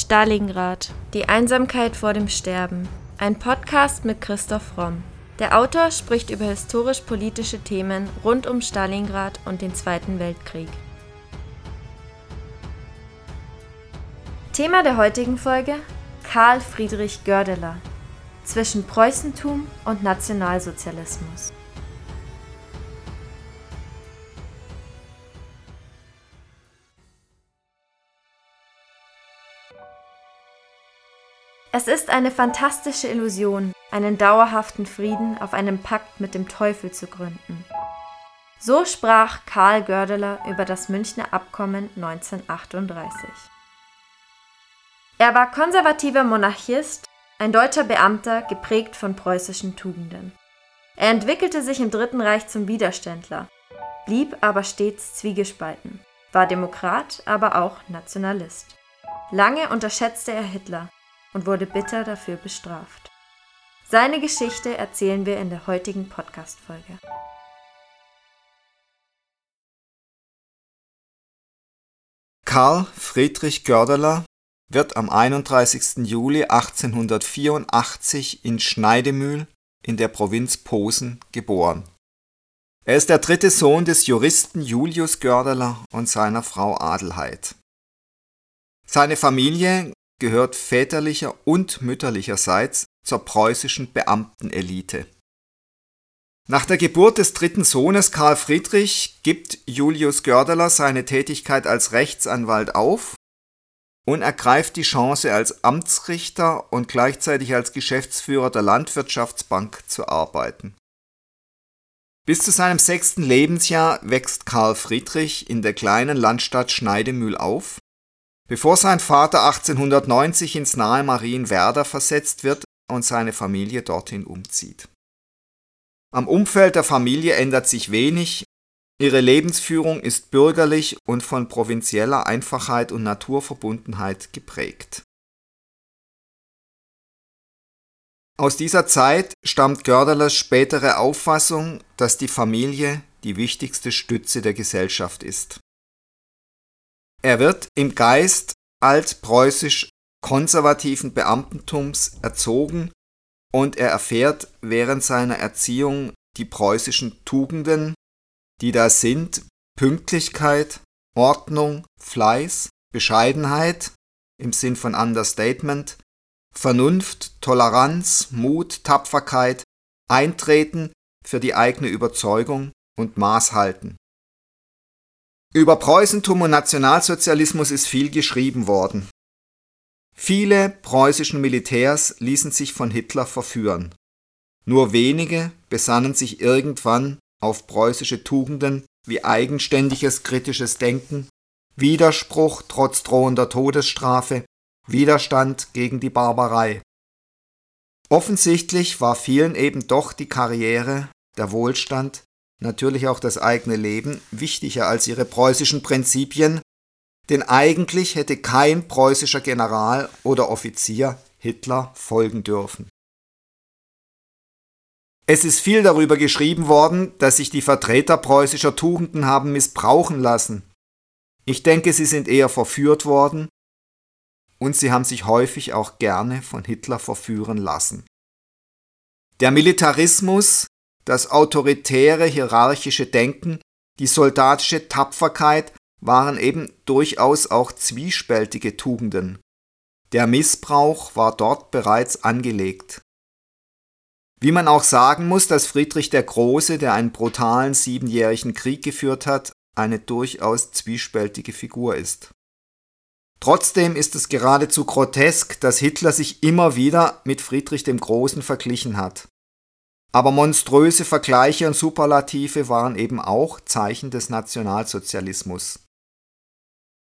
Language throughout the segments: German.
Stalingrad. Die Einsamkeit vor dem Sterben. Ein Podcast mit Christoph Romm. Der Autor spricht über historisch-politische Themen rund um Stalingrad und den Zweiten Weltkrieg. Thema der heutigen Folge: Karl Friedrich Gördeler. Zwischen Preußentum und Nationalsozialismus. Es ist eine fantastische Illusion, einen dauerhaften Frieden auf einem Pakt mit dem Teufel zu gründen. So sprach Karl Gördeler über das Münchner Abkommen 1938. Er war konservativer Monarchist, ein deutscher Beamter, geprägt von preußischen Tugenden. Er entwickelte sich im Dritten Reich zum Widerständler, blieb aber stets zwiegespalten, war Demokrat, aber auch Nationalist. Lange unterschätzte er Hitler und wurde bitter dafür bestraft. Seine Geschichte erzählen wir in der heutigen Podcast-Folge. Karl Friedrich Gördeler wird am 31. Juli 1884 in Schneidemühl in der Provinz Posen geboren. Er ist der dritte Sohn des Juristen Julius Gördeler und seiner Frau Adelheid. Seine Familie gehört väterlicher und mütterlicherseits zur preußischen Beamtenelite. Nach der Geburt des dritten Sohnes Karl Friedrich gibt Julius Gördeler seine Tätigkeit als Rechtsanwalt auf und ergreift die Chance als Amtsrichter und gleichzeitig als Geschäftsführer der Landwirtschaftsbank zu arbeiten. Bis zu seinem sechsten Lebensjahr wächst Karl Friedrich in der kleinen Landstadt Schneidemühl auf Bevor sein Vater 1890 ins nahe Marienwerder versetzt wird und seine Familie dorthin umzieht. Am Umfeld der Familie ändert sich wenig, ihre Lebensführung ist bürgerlich und von provinzieller Einfachheit und Naturverbundenheit geprägt. Aus dieser Zeit stammt Gördelers spätere Auffassung, dass die Familie die wichtigste Stütze der Gesellschaft ist. Er wird im Geist altpreußisch konservativen Beamtentums erzogen und er erfährt während seiner Erziehung die preußischen Tugenden, die da sind Pünktlichkeit, Ordnung, Fleiß, Bescheidenheit im Sinn von Understatement, Vernunft, Toleranz, Mut, Tapferkeit, Eintreten für die eigene Überzeugung und Maßhalten. Über Preußentum und Nationalsozialismus ist viel geschrieben worden. Viele preußischen Militärs ließen sich von Hitler verführen. Nur wenige besannen sich irgendwann auf preußische Tugenden wie eigenständiges kritisches Denken, Widerspruch trotz drohender Todesstrafe, Widerstand gegen die Barbarei. Offensichtlich war vielen eben doch die Karriere, der Wohlstand, natürlich auch das eigene Leben, wichtiger als ihre preußischen Prinzipien, denn eigentlich hätte kein preußischer General oder Offizier Hitler folgen dürfen. Es ist viel darüber geschrieben worden, dass sich die Vertreter preußischer Tugenden haben missbrauchen lassen. Ich denke, sie sind eher verführt worden und sie haben sich häufig auch gerne von Hitler verführen lassen. Der Militarismus das autoritäre hierarchische Denken, die soldatische Tapferkeit waren eben durchaus auch zwiespältige Tugenden. Der Missbrauch war dort bereits angelegt. Wie man auch sagen muss, dass Friedrich der Große, der einen brutalen siebenjährigen Krieg geführt hat, eine durchaus zwiespältige Figur ist. Trotzdem ist es geradezu grotesk, dass Hitler sich immer wieder mit Friedrich dem Großen verglichen hat. Aber monströse Vergleiche und Superlative waren eben auch Zeichen des Nationalsozialismus.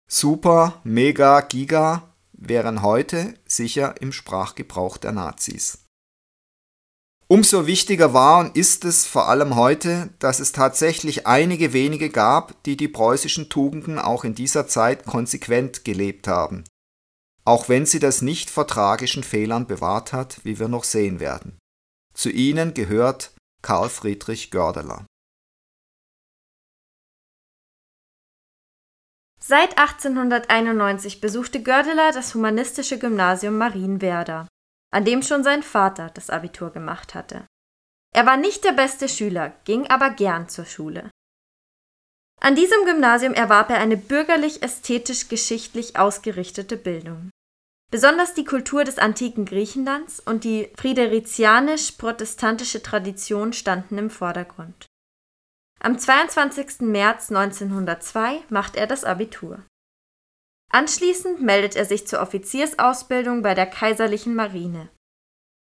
Super, Mega, Giga wären heute sicher im Sprachgebrauch der Nazis. Umso wichtiger war und ist es vor allem heute, dass es tatsächlich einige wenige gab, die die preußischen Tugenden auch in dieser Zeit konsequent gelebt haben, auch wenn sie das nicht vor tragischen Fehlern bewahrt hat, wie wir noch sehen werden. Zu ihnen gehört Karl Friedrich Gördeler. Seit 1891 besuchte Gördeler das humanistische Gymnasium Marienwerder, an dem schon sein Vater das Abitur gemacht hatte. Er war nicht der beste Schüler, ging aber gern zur Schule. An diesem Gymnasium erwarb er eine bürgerlich-ästhetisch-geschichtlich ausgerichtete Bildung. Besonders die Kultur des antiken Griechenlands und die friderizianisch-protestantische Tradition standen im Vordergrund. Am 22. März 1902 macht er das Abitur. Anschließend meldet er sich zur Offiziersausbildung bei der Kaiserlichen Marine.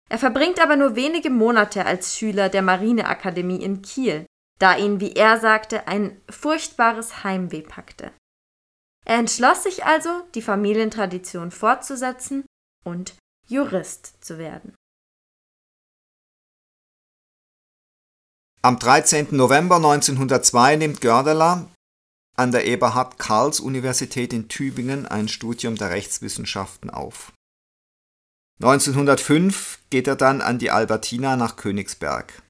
Er verbringt aber nur wenige Monate als Schüler der Marineakademie in Kiel, da ihn, wie er sagte, ein furchtbares Heimweh packte. Er entschloss sich also, die Familientradition fortzusetzen und Jurist zu werden. Am 13. November 1902 nimmt Gördeler an der Eberhard-Karls-Universität in Tübingen ein Studium der Rechtswissenschaften auf. 1905 geht er dann an die Albertina nach Königsberg.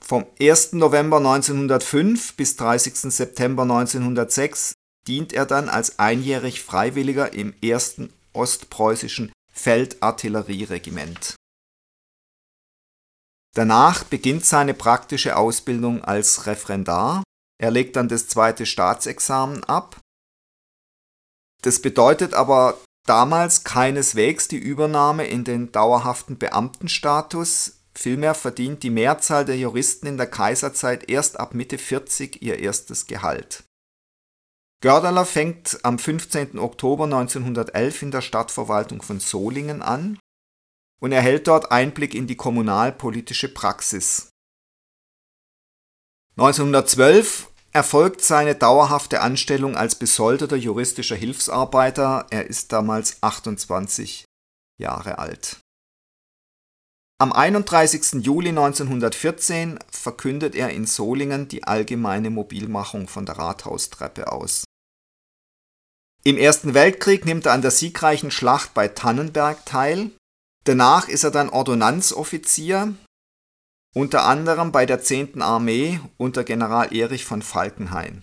Vom 1. November 1905 bis 30. September 1906 dient er dann als einjährig Freiwilliger im 1. Ostpreußischen Feldartillerieregiment. Danach beginnt seine praktische Ausbildung als Referendar. Er legt dann das zweite Staatsexamen ab. Das bedeutet aber damals keineswegs die Übernahme in den dauerhaften Beamtenstatus. Vielmehr verdient die Mehrzahl der Juristen in der Kaiserzeit erst ab Mitte 40 ihr erstes Gehalt. Gördeler fängt am 15. Oktober 1911 in der Stadtverwaltung von Solingen an und erhält dort Einblick in die kommunalpolitische Praxis. 1912 erfolgt seine dauerhafte Anstellung als besoldeter juristischer Hilfsarbeiter. Er ist damals 28 Jahre alt. Am 31. Juli 1914 verkündet er in Solingen die allgemeine Mobilmachung von der Rathaustreppe aus. Im Ersten Weltkrieg nimmt er an der siegreichen Schlacht bei Tannenberg teil Danach ist er dann Ordonnanzoffizier, unter anderem bei der 10. Armee unter General Erich von Falkenhayn.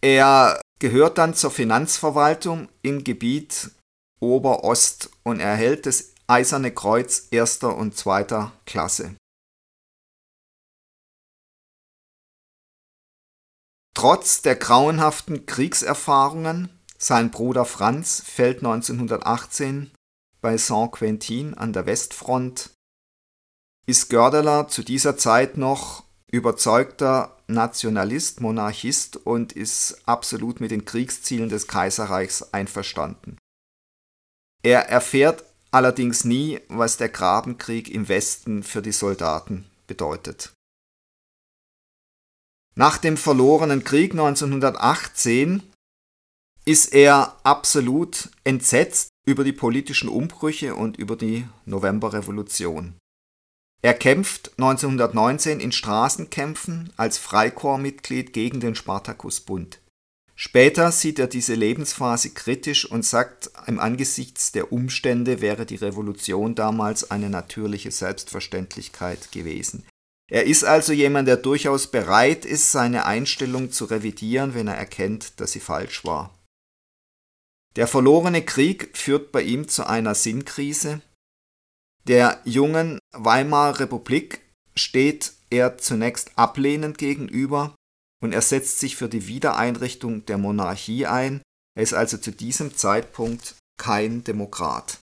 Er gehört dann zur Finanzverwaltung im Gebiet Oberost und erhält das Eiserne Kreuz erster und zweiter Klasse. Trotz der grauenhaften Kriegserfahrungen, sein Bruder Franz fällt 1918 bei Saint-Quentin an der Westfront ist Gördeler zu dieser Zeit noch überzeugter Nationalist, Monarchist und ist absolut mit den Kriegszielen des Kaiserreichs einverstanden. Er erfährt allerdings nie, was der Grabenkrieg im Westen für die Soldaten bedeutet. Nach dem verlorenen Krieg 1918 ist er absolut entsetzt über die politischen Umbrüche und über die Novemberrevolution. Er kämpft 1919 in Straßenkämpfen als Freikorpsmitglied gegen den Spartakusbund. Später sieht er diese Lebensphase kritisch und sagt, im Angesichts der Umstände wäre die Revolution damals eine natürliche Selbstverständlichkeit gewesen. Er ist also jemand, der durchaus bereit ist, seine Einstellung zu revidieren, wenn er erkennt, dass sie falsch war. Der verlorene Krieg führt bei ihm zu einer Sinnkrise. Der jungen Weimarer Republik steht er zunächst ablehnend gegenüber und er setzt sich für die Wiedereinrichtung der Monarchie ein. Er ist also zu diesem Zeitpunkt kein Demokrat.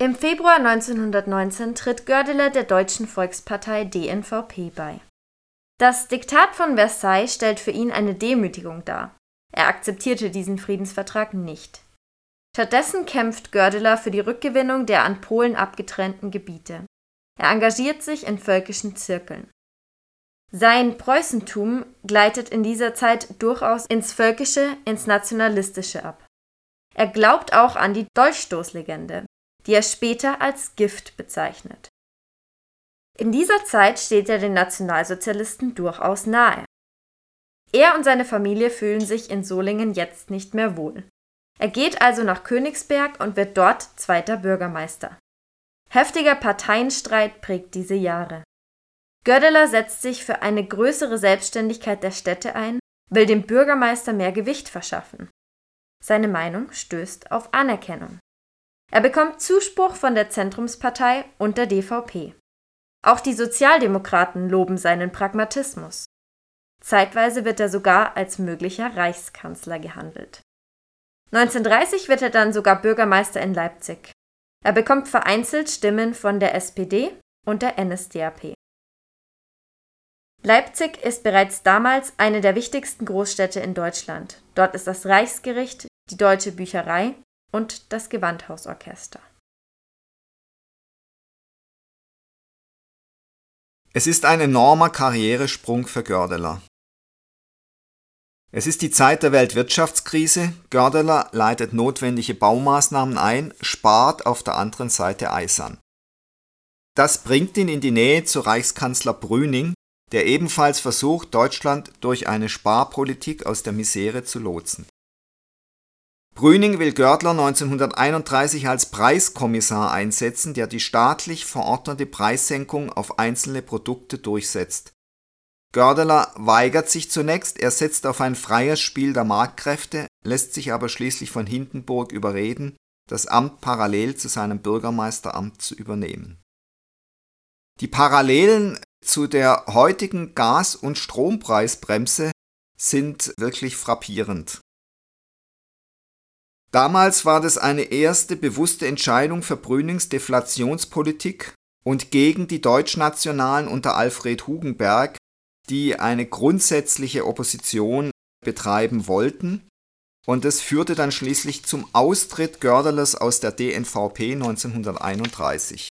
Im Februar 1919 tritt Gördeler der Deutschen Volkspartei DNVP bei. Das Diktat von Versailles stellt für ihn eine Demütigung dar. Er akzeptierte diesen Friedensvertrag nicht. Stattdessen kämpft Gördeler für die Rückgewinnung der an Polen abgetrennten Gebiete. Er engagiert sich in völkischen Zirkeln. Sein Preußentum gleitet in dieser Zeit durchaus ins Völkische, ins Nationalistische ab. Er glaubt auch an die Dolchstoßlegende, die er später als Gift bezeichnet. In dieser Zeit steht er den Nationalsozialisten durchaus nahe. Er und seine Familie fühlen sich in Solingen jetzt nicht mehr wohl. Er geht also nach Königsberg und wird dort zweiter Bürgermeister. Heftiger Parteienstreit prägt diese Jahre. Gördeler setzt sich für eine größere Selbstständigkeit der Städte ein, will dem Bürgermeister mehr Gewicht verschaffen. Seine Meinung stößt auf Anerkennung. Er bekommt Zuspruch von der Zentrumspartei und der DVP. Auch die Sozialdemokraten loben seinen Pragmatismus. Zeitweise wird er sogar als möglicher Reichskanzler gehandelt. 1930 wird er dann sogar Bürgermeister in Leipzig. Er bekommt vereinzelt Stimmen von der SPD und der NSDAP. Leipzig ist bereits damals eine der wichtigsten Großstädte in Deutschland. Dort ist das Reichsgericht, die Deutsche Bücherei und das Gewandhausorchester. Es ist ein enormer Karrieresprung für Gördeler. Es ist die Zeit der Weltwirtschaftskrise, Gördeler leitet notwendige Baumaßnahmen ein, spart auf der anderen Seite eisern. Das bringt ihn in die Nähe zu Reichskanzler Brüning, der ebenfalls versucht, Deutschland durch eine Sparpolitik aus der Misere zu lotsen. Brüning will Görtler 1931 als Preiskommissar einsetzen, der die staatlich verordnete Preissenkung auf einzelne Produkte durchsetzt. Gördeler weigert sich zunächst, er setzt auf ein freies Spiel der Marktkräfte, lässt sich aber schließlich von Hindenburg überreden, das Amt parallel zu seinem Bürgermeisteramt zu übernehmen. Die Parallelen zu der heutigen Gas- und Strompreisbremse sind wirklich frappierend. Damals war das eine erste bewusste Entscheidung für Brünings Deflationspolitik und gegen die Deutschnationalen unter Alfred Hugenberg, die eine grundsätzliche Opposition betreiben wollten. Und es führte dann schließlich zum Austritt Gördelers aus der DNVP 1931.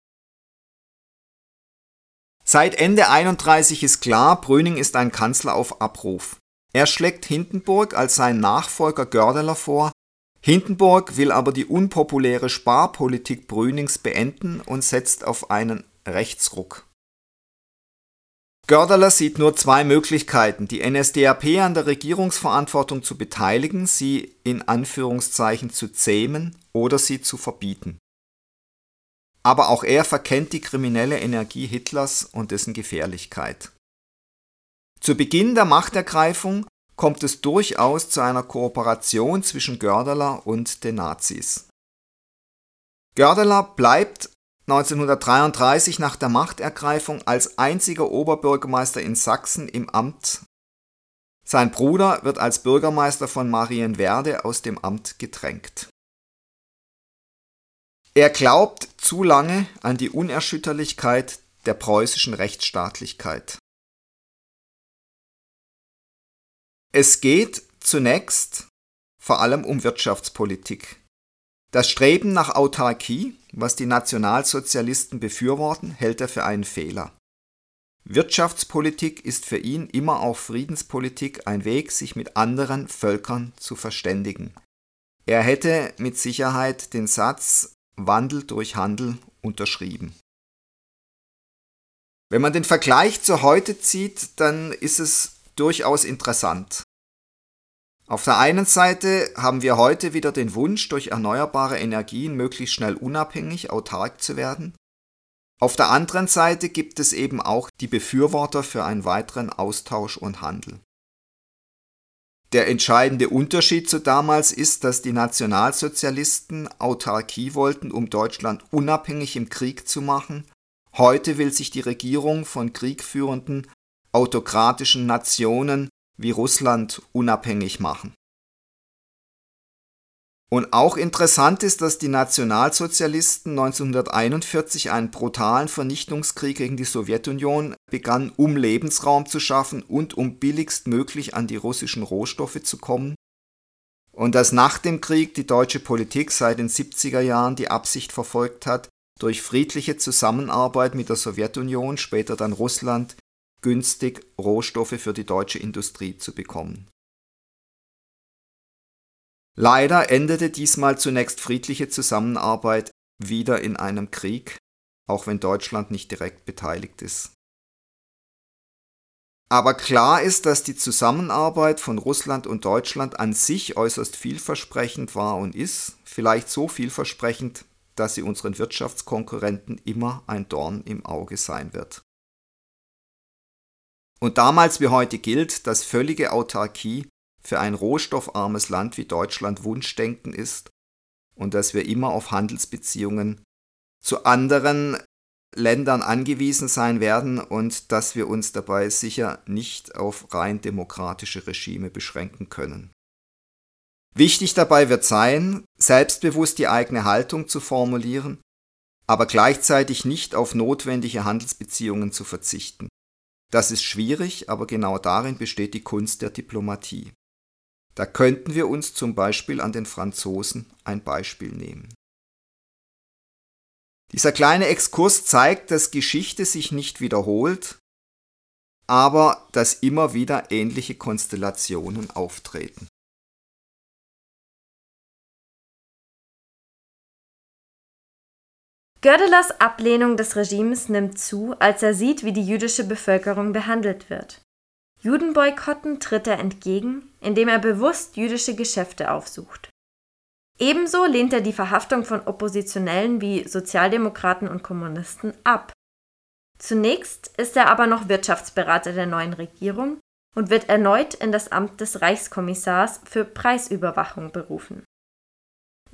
Seit Ende 31 ist klar, Brüning ist ein Kanzler auf Abruf. Er schlägt Hindenburg als sein Nachfolger Gördeler vor. Hindenburg will aber die unpopuläre Sparpolitik Brünings beenden und setzt auf einen Rechtsruck. Gördeler sieht nur zwei Möglichkeiten, die NSDAP an der Regierungsverantwortung zu beteiligen, sie in Anführungszeichen zu zähmen oder sie zu verbieten. Aber auch er verkennt die kriminelle Energie Hitlers und dessen Gefährlichkeit. Zu Beginn der Machtergreifung kommt es durchaus zu einer Kooperation zwischen Gördeler und den Nazis. Gördeler bleibt 1933 nach der Machtergreifung als einziger Oberbürgermeister in Sachsen im Amt. Sein Bruder wird als Bürgermeister von Marienwerde aus dem Amt gedrängt. Er glaubt zu lange an die Unerschütterlichkeit der preußischen Rechtsstaatlichkeit. Es geht zunächst vor allem um Wirtschaftspolitik. Das Streben nach Autarkie, was die Nationalsozialisten befürworten, hält er für einen Fehler. Wirtschaftspolitik ist für ihn immer auch Friedenspolitik ein Weg, sich mit anderen Völkern zu verständigen. Er hätte mit Sicherheit den Satz Wandel durch Handel unterschrieben. Wenn man den Vergleich zu heute zieht, dann ist es durchaus interessant. Auf der einen Seite haben wir heute wieder den Wunsch, durch erneuerbare Energien möglichst schnell unabhängig, autark zu werden. Auf der anderen Seite gibt es eben auch die Befürworter für einen weiteren Austausch und Handel. Der entscheidende Unterschied zu damals ist, dass die Nationalsozialisten Autarkie wollten, um Deutschland unabhängig im Krieg zu machen. Heute will sich die Regierung von kriegführenden autokratischen Nationen wie Russland unabhängig machen. Und auch interessant ist, dass die Nationalsozialisten 1941 einen brutalen Vernichtungskrieg gegen die Sowjetunion begannen, um Lebensraum zu schaffen und um billigstmöglich an die russischen Rohstoffe zu kommen. Und dass nach dem Krieg die deutsche Politik seit den 70er Jahren die Absicht verfolgt hat, durch friedliche Zusammenarbeit mit der Sowjetunion, später dann Russland, günstig Rohstoffe für die deutsche Industrie zu bekommen. Leider endete diesmal zunächst friedliche Zusammenarbeit wieder in einem Krieg, auch wenn Deutschland nicht direkt beteiligt ist. Aber klar ist, dass die Zusammenarbeit von Russland und Deutschland an sich äußerst vielversprechend war und ist, vielleicht so vielversprechend, dass sie unseren Wirtschaftskonkurrenten immer ein Dorn im Auge sein wird. Und damals wie heute gilt, dass völlige Autarkie für ein rohstoffarmes Land wie Deutschland Wunschdenken ist und dass wir immer auf Handelsbeziehungen zu anderen Ländern angewiesen sein werden und dass wir uns dabei sicher nicht auf rein demokratische Regime beschränken können. Wichtig dabei wird sein, selbstbewusst die eigene Haltung zu formulieren, aber gleichzeitig nicht auf notwendige Handelsbeziehungen zu verzichten. Das ist schwierig, aber genau darin besteht die Kunst der Diplomatie. Da könnten wir uns zum Beispiel an den Franzosen ein Beispiel nehmen. Dieser kleine Exkurs zeigt, dass Geschichte sich nicht wiederholt, aber dass immer wieder ähnliche Konstellationen auftreten. Gördelers Ablehnung des Regimes nimmt zu, als er sieht, wie die jüdische Bevölkerung behandelt wird. Judenboykotten tritt er entgegen, indem er bewusst jüdische Geschäfte aufsucht. Ebenso lehnt er die Verhaftung von Oppositionellen wie Sozialdemokraten und Kommunisten ab. Zunächst ist er aber noch Wirtschaftsberater der neuen Regierung und wird erneut in das Amt des Reichskommissars für Preisüberwachung berufen.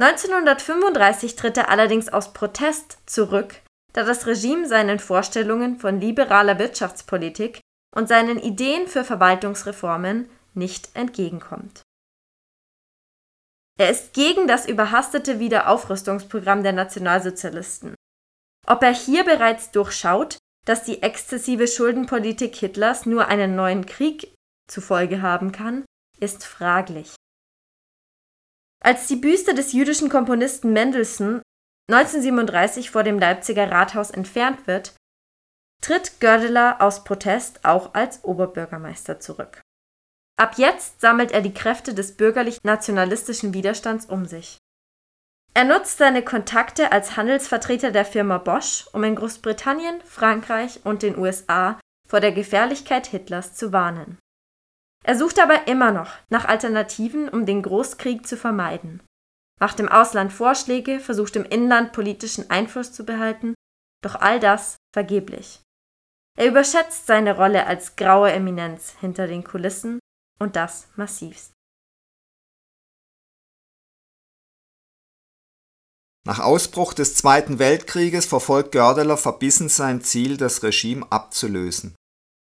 1935 tritt er allerdings aus Protest zurück, da das Regime seinen Vorstellungen von liberaler Wirtschaftspolitik und seinen Ideen für Verwaltungsreformen nicht entgegenkommt. Er ist gegen das überhastete Wiederaufrüstungsprogramm der Nationalsozialisten. Ob er hier bereits durchschaut, dass die exzessive Schuldenpolitik Hitlers nur einen neuen Krieg zu Folge haben kann, ist fraglich. Als die Büste des jüdischen Komponisten Mendelssohn 1937 vor dem Leipziger Rathaus entfernt wird, tritt Gördeler aus Protest auch als Oberbürgermeister zurück. Ab jetzt sammelt er die Kräfte des bürgerlich-nationalistischen Widerstands um sich. Er nutzt seine Kontakte als Handelsvertreter der Firma Bosch, um in Großbritannien, Frankreich und den USA vor der Gefährlichkeit Hitlers zu warnen. Er sucht aber immer noch nach Alternativen, um den Großkrieg zu vermeiden, macht im Ausland Vorschläge, versucht im Inland politischen Einfluss zu behalten, doch all das vergeblich. Er überschätzt seine Rolle als graue Eminenz hinter den Kulissen und das massivst. Nach Ausbruch des Zweiten Weltkrieges verfolgt Gördeler verbissen sein Ziel, das Regime abzulösen.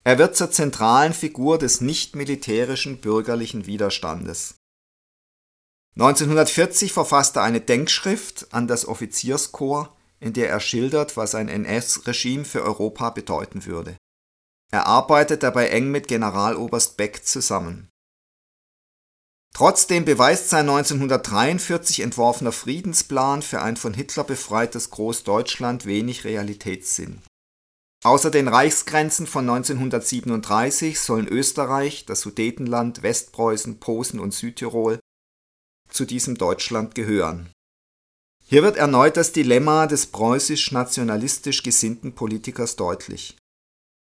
Er wird zur zentralen Figur des nicht-militärischen bürgerlichen Widerstandes. 1940 verfasste er eine Denkschrift an das Offizierskorps, in der er schildert, was ein NS-Regime für Europa bedeuten würde. Er arbeitet dabei eng mit Generaloberst Beck zusammen. Trotzdem beweist sein 1943 entworfener Friedensplan für ein von Hitler befreites Großdeutschland wenig Realitätssinn. Außer den Reichsgrenzen von 1937 sollen Österreich, das Sudetenland, Westpreußen, Posen und Südtirol zu diesem Deutschland gehören. Hier wird erneut das Dilemma des preußisch-nationalistisch gesinnten Politikers deutlich.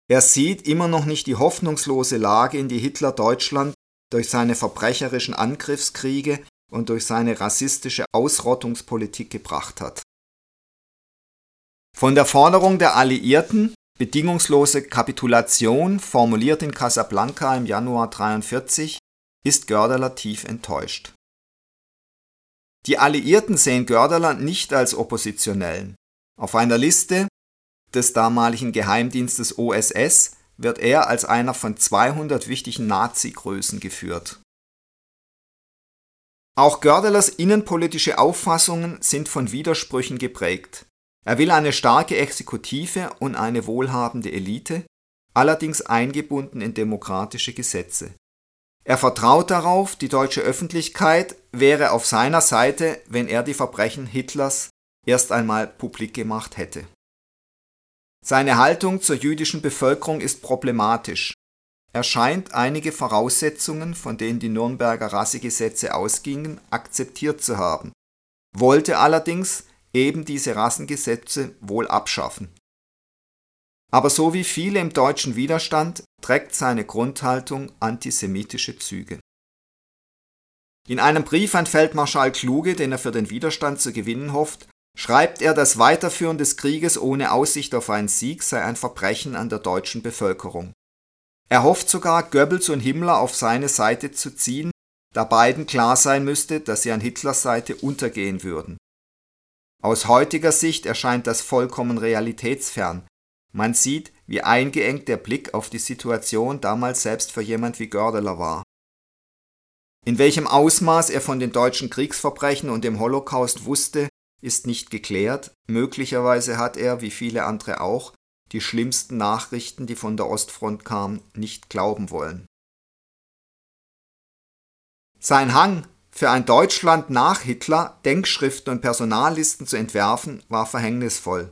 Er sieht immer noch nicht die hoffnungslose Lage, in die Hitler Deutschland durch seine verbrecherischen Angriffskriege und durch seine rassistische Ausrottungspolitik gebracht hat. Von der Forderung der Alliierten, bedingungslose Kapitulation, formuliert in Casablanca im Januar 1943, ist Gördeler tief enttäuscht. Die Alliierten sehen Gördeler nicht als Oppositionellen. Auf einer Liste des damaligen Geheimdienstes OSS wird er als einer von 200 wichtigen Nazi-Größen geführt. Auch Gördelers innenpolitische Auffassungen sind von Widersprüchen geprägt. Er will eine starke Exekutive und eine wohlhabende Elite, allerdings eingebunden in demokratische Gesetze. Er vertraut darauf, die deutsche Öffentlichkeit wäre auf seiner Seite, wenn er die Verbrechen Hitlers erst einmal publik gemacht hätte. Seine Haltung zur jüdischen Bevölkerung ist problematisch. Er scheint einige Voraussetzungen, von denen die Nürnberger Rassegesetze ausgingen, akzeptiert zu haben, wollte allerdings eben diese Rassengesetze wohl abschaffen. Aber so wie viele im deutschen Widerstand trägt seine Grundhaltung antisemitische Züge. In einem Brief an Feldmarschall Kluge, den er für den Widerstand zu gewinnen hofft, schreibt er, das Weiterführen des Krieges ohne Aussicht auf einen Sieg sei ein Verbrechen an der deutschen Bevölkerung. Er hofft sogar, Goebbels und Himmler auf seine Seite zu ziehen, da beiden klar sein müsste, dass sie an Hitlers Seite untergehen würden. Aus heutiger Sicht erscheint das vollkommen realitätsfern. Man sieht, wie eingeengt der Blick auf die Situation damals selbst für jemand wie Gördeler war. In welchem Ausmaß er von den deutschen Kriegsverbrechen und dem Holocaust wusste, ist nicht geklärt, möglicherweise hat er, wie viele andere auch, die schlimmsten Nachrichten, die von der Ostfront kamen, nicht glauben wollen. Sein Hang, für ein Deutschland nach Hitler Denkschriften und Personallisten zu entwerfen, war verhängnisvoll.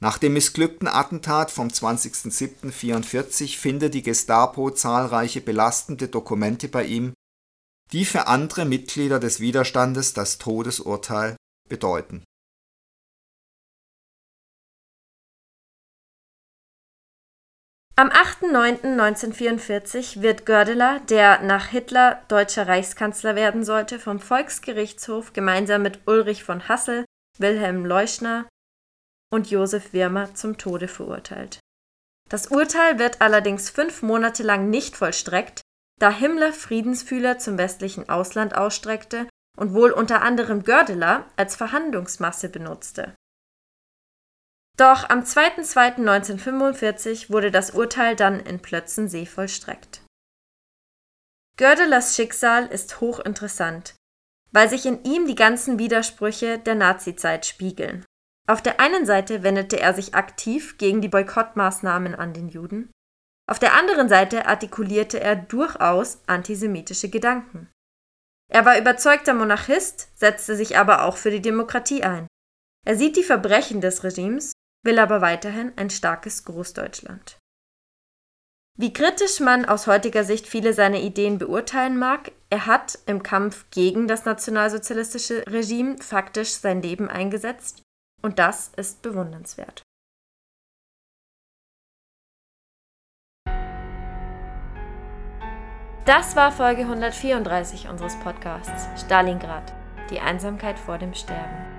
Nach dem missglückten Attentat vom 20.07.44 findet die Gestapo zahlreiche belastende Dokumente bei ihm, die für andere Mitglieder des Widerstandes das Todesurteil bedeuten. Am 8.9.1944 wird Gördeler, der nach Hitler deutscher Reichskanzler werden sollte, vom Volksgerichtshof gemeinsam mit Ulrich von Hassel, Wilhelm Leuschner und Josef Wirmer zum Tode verurteilt. Das Urteil wird allerdings fünf Monate lang nicht vollstreckt, da Himmler Friedensfühler zum westlichen Ausland ausstreckte und wohl unter anderem Gördeler als Verhandlungsmasse benutzte. Doch am 2.2.1945 wurde das Urteil dann in Plötzensee vollstreckt. Gördelers Schicksal ist hochinteressant, weil sich in ihm die ganzen Widersprüche der Nazizeit spiegeln. Auf der einen Seite wendete er sich aktiv gegen die Boykottmaßnahmen an den Juden, auf der anderen Seite artikulierte er durchaus antisemitische Gedanken. Er war überzeugter Monarchist, setzte sich aber auch für die Demokratie ein. Er sieht die Verbrechen des Regimes will aber weiterhin ein starkes Großdeutschland. Wie kritisch man aus heutiger Sicht viele seiner Ideen beurteilen mag, er hat im Kampf gegen das nationalsozialistische Regime faktisch sein Leben eingesetzt und das ist bewundernswert. Das war Folge 134 unseres Podcasts Stalingrad, die Einsamkeit vor dem Sterben.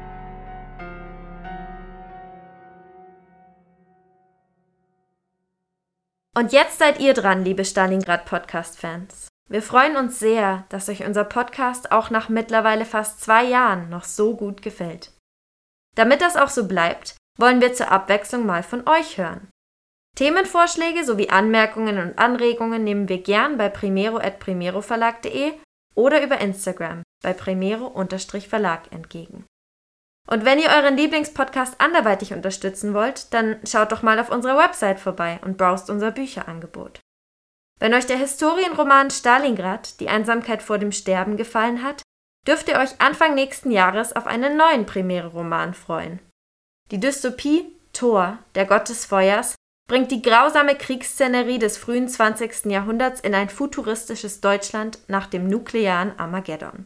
Und jetzt seid ihr dran, liebe Stalingrad Podcast-Fans. Wir freuen uns sehr, dass euch unser Podcast auch nach mittlerweile fast zwei Jahren noch so gut gefällt. Damit das auch so bleibt, wollen wir zur Abwechslung mal von euch hören. Themenvorschläge sowie Anmerkungen und Anregungen nehmen wir gern bei primero.primeroverlag.de oder über Instagram bei primero-verlag entgegen. Und wenn ihr euren Lieblingspodcast anderweitig unterstützen wollt, dann schaut doch mal auf unserer Website vorbei und browst unser Bücherangebot. Wenn euch der Historienroman Stalingrad, die Einsamkeit vor dem Sterben gefallen hat, dürft ihr euch Anfang nächsten Jahres auf einen neuen Premiere-Roman freuen. Die Dystopie Thor, der Gott des Feuers, bringt die grausame Kriegsszenerie des frühen 20. Jahrhunderts in ein futuristisches Deutschland nach dem nuklearen Armageddon.